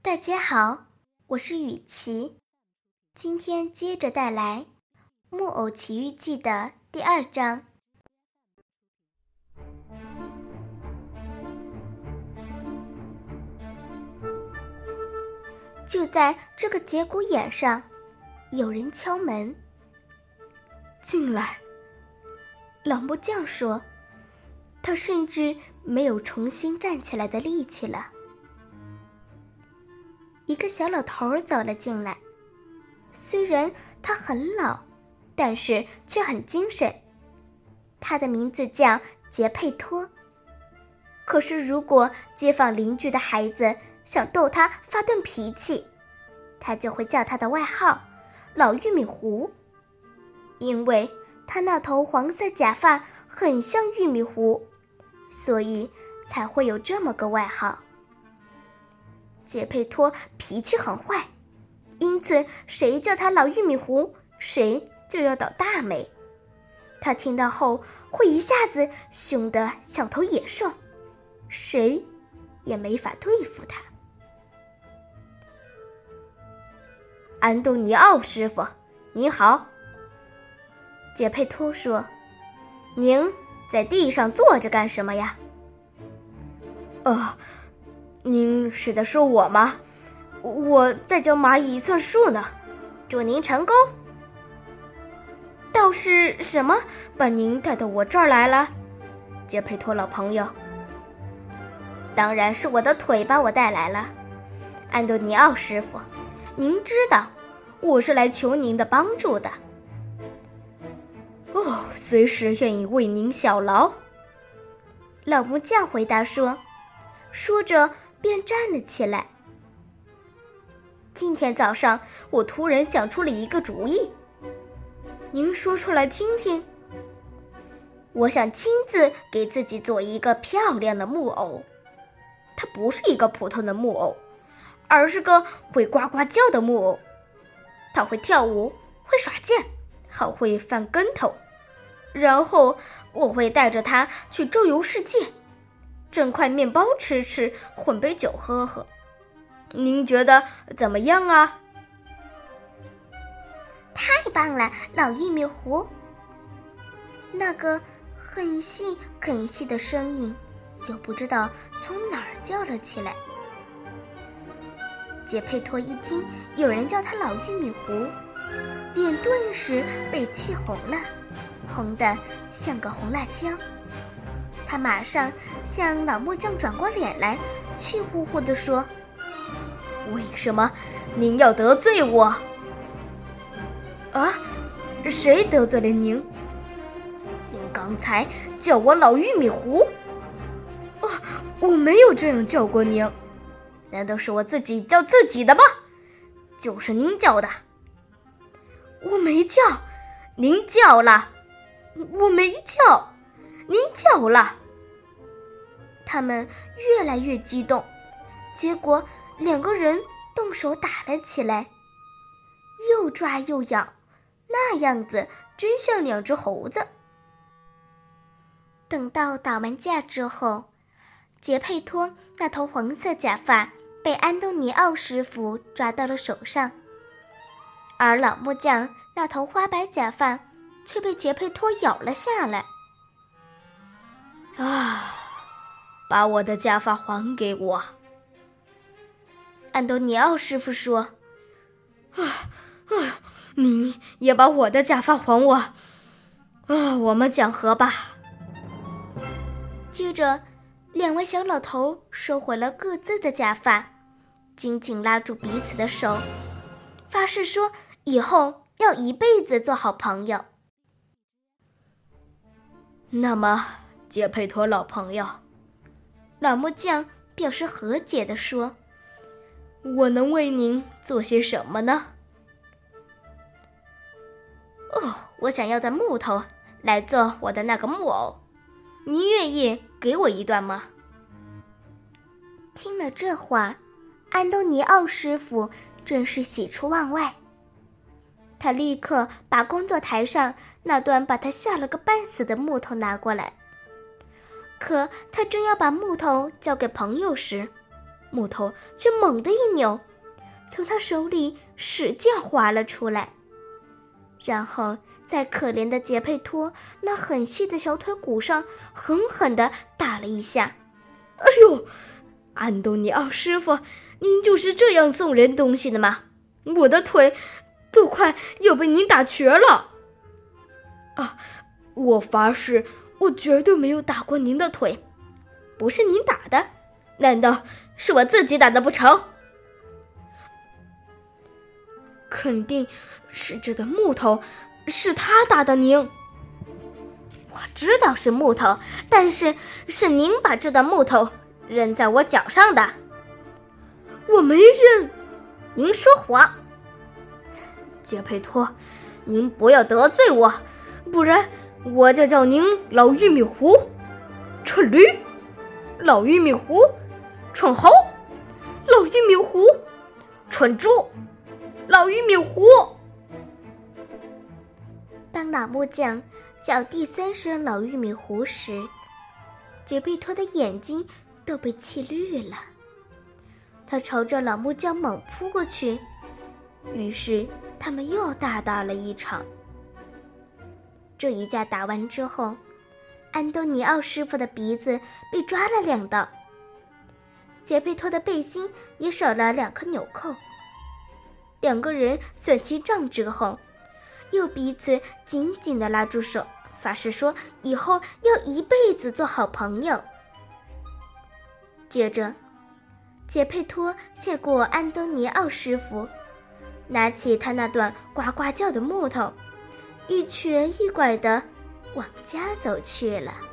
大家好，我是雨琪，今天接着带来《木偶奇遇记》的第二章。就在这个节骨眼上，有人敲门。进来，老木匠说，他甚至没有重新站起来的力气了。一个小老头走了进来，虽然他很老，但是却很精神。他的名字叫杰佩托。可是，如果街坊邻居的孩子想逗他发顿脾气，他就会叫他的外号“老玉米糊”，因为他那头黄色假发很像玉米糊，所以才会有这么个外号。杰佩托脾气很坏，因此谁叫他老玉米糊，谁就要倒大霉。他听到后会一下子凶得像头野兽，谁也没法对付他。安东尼奥师傅，你好。杰佩托说：“您在地上坐着干什么呀？”呃。您是在说我吗？我在教蚂蚁算数呢。祝您成功。倒是什么把您带到我这儿来了，杰佩托老朋友？当然是我的腿把我带来了，安东尼奥师傅。您知道，我是来求您的帮助的。哦，随时愿意为您效劳。老木匠回答说，说着。便站了起来。今天早上，我突然想出了一个主意，您说出来听听。我想亲自给自己做一个漂亮的木偶，它不是一个普通的木偶，而是个会呱呱叫的木偶。它会跳舞，会耍剑，还会翻跟头。然后我会带着它去周游世界。整块面包吃吃，混杯酒喝喝，您觉得怎么样啊？太棒了，老玉米糊。那个很细很细的声音，又不知道从哪儿叫了起来。杰佩托一听有人叫他老玉米糊，脸顿时被气红了，红的像个红辣椒。他马上向老木匠转过脸来，气呼呼地说：“为什么您要得罪我？啊，谁得罪了您？您刚才叫我老玉米糊。哦，我没有这样叫过您。难道是我自己叫自己的吗？就是您叫的。我没叫，您叫了。我没叫。”您叫了，他们越来越激动，结果两个人动手打了起来，又抓又咬，那样子真像两只猴子。等到打完架之后，杰佩托那头黄色假发被安东尼奥师傅抓到了手上，而老木匠那头花白假发却被杰佩托咬了下来。啊！把我的假发还给我。安东尼奥师傅说：“啊啊！你也把我的假发还我。啊，我们讲和吧。”接着，两位小老头收回了各自的假发，紧紧拉住彼此的手，发誓说以后要一辈子做好朋友。那么。杰佩托老朋友，老木匠表示和解地说：“我能为您做些什么呢？”哦，我想要段木头来做我的那个木偶，您愿意给我一段吗？听了这话，安东尼奥师傅真是喜出望外。他立刻把工作台上那段把他吓了个半死的木头拿过来。可他正要把木头交给朋友时，木头却猛地一扭，从他手里使劲滑了出来，然后在可怜的杰佩托那很细的小腿骨上狠狠地打了一下。哎呦，安东尼奥师傅，您就是这样送人东西的吗？我的腿都快要被您打瘸了！啊，我发誓，我绝对没有打过您的腿，不是您打的，难道是我自己打的不成？肯定是这的木头，是他打的您。我知道是木头，但是是您把这段木头扔在我脚上的。我没扔。您说谎，杰佩托，您不要得罪我，不然我就叫您老玉米糊，蠢驴，老玉米糊，蠢猴，老玉米糊，蠢猪，老玉米糊。当老木匠叫第三声“老玉米糊”时，杰佩托的眼睛都被气绿了。他朝着老木匠猛扑过去，于是他们又大打了一场。这一架打完之后，安东尼奥师傅的鼻子被抓了两道，杰佩托的背心也少了两颗纽扣。两个人算清账之后，又彼此紧紧地拉住手，发誓说以后要一辈子做好朋友。接着。杰佩托谢过安东尼奥师傅，拿起他那段呱呱叫的木头，一瘸一拐地往家走去了。